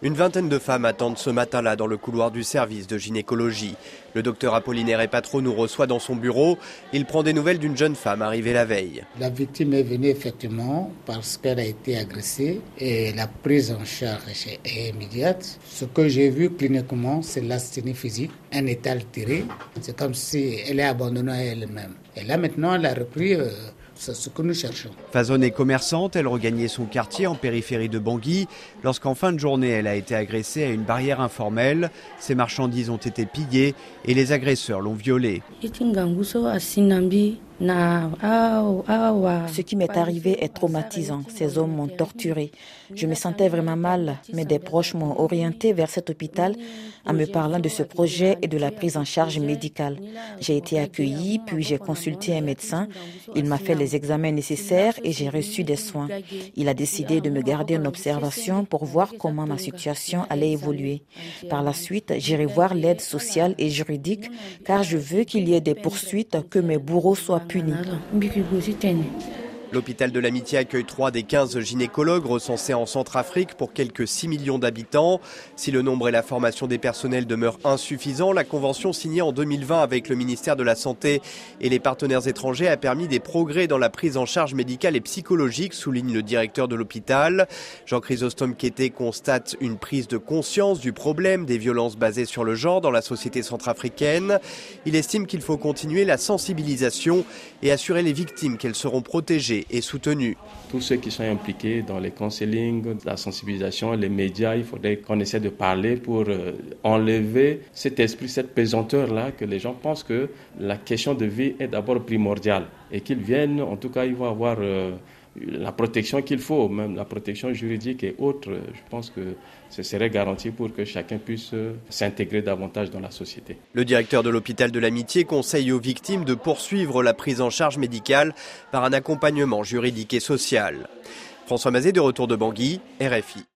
Une vingtaine de femmes attendent ce matin-là dans le couloir du service de gynécologie. Le docteur Apollinaire Epatro nous reçoit dans son bureau. Il prend des nouvelles d'une jeune femme arrivée la veille. La victime est venue effectivement parce qu'elle a été agressée et la prise en charge est immédiate. Ce que j'ai vu cliniquement, c'est l'asthénie physique, un état altéré. C'est comme si elle est abandonnée à elle-même. Et là maintenant, elle a repris euh, c'est ce que nous cherchons. Façonnée commerçante, elle regagnait son quartier en périphérie de Bangui lorsqu'en fin de journée, elle a été agressée à une barrière informelle. Ses marchandises ont été pillées et les agresseurs l'ont violée. Ce qui m'est arrivé est traumatisant. Ces hommes m'ont torturé. Je me sentais vraiment mal, mais des proches m'ont orienté vers cet hôpital en me parlant de ce projet et de la prise en charge médicale. J'ai été accueillie, puis j'ai consulté un médecin. Il m'a fait les examens nécessaires et j'ai reçu des soins. Il a décidé de me garder en observation pour voir comment ma situation allait évoluer. Par la suite, j'irai voir l'aide sociale et juridique car je veux qu'il y ait des poursuites, que mes bourreaux soient punis. L'hôpital de l'Amitié accueille trois des 15 gynécologues recensés en Centrafrique pour quelques 6 millions d'habitants. Si le nombre et la formation des personnels demeurent insuffisants, la convention signée en 2020 avec le ministère de la Santé et les partenaires étrangers a permis des progrès dans la prise en charge médicale et psychologique, souligne le directeur de l'hôpital. Jean-Chrysostome Kété constate une prise de conscience du problème des violences basées sur le genre dans la société centrafricaine. Il estime qu'il faut continuer la sensibilisation et assurer les victimes qu'elles seront protégées et soutenu. Tous ceux qui sont impliqués dans les counseling, la sensibilisation, les médias, il faudrait qu'on essaie de parler pour euh, enlever cet esprit, cette pesanteur-là, que les gens pensent que la question de vie est d'abord primordiale et qu'ils viennent, en tout cas, ils vont avoir... Euh, la protection qu'il faut, même la protection juridique et autres, je pense que ce serait garanti pour que chacun puisse s'intégrer davantage dans la société. Le directeur de l'hôpital de l'amitié conseille aux victimes de poursuivre la prise en charge médicale par un accompagnement juridique et social. François Mazet de retour de Bangui, RFI.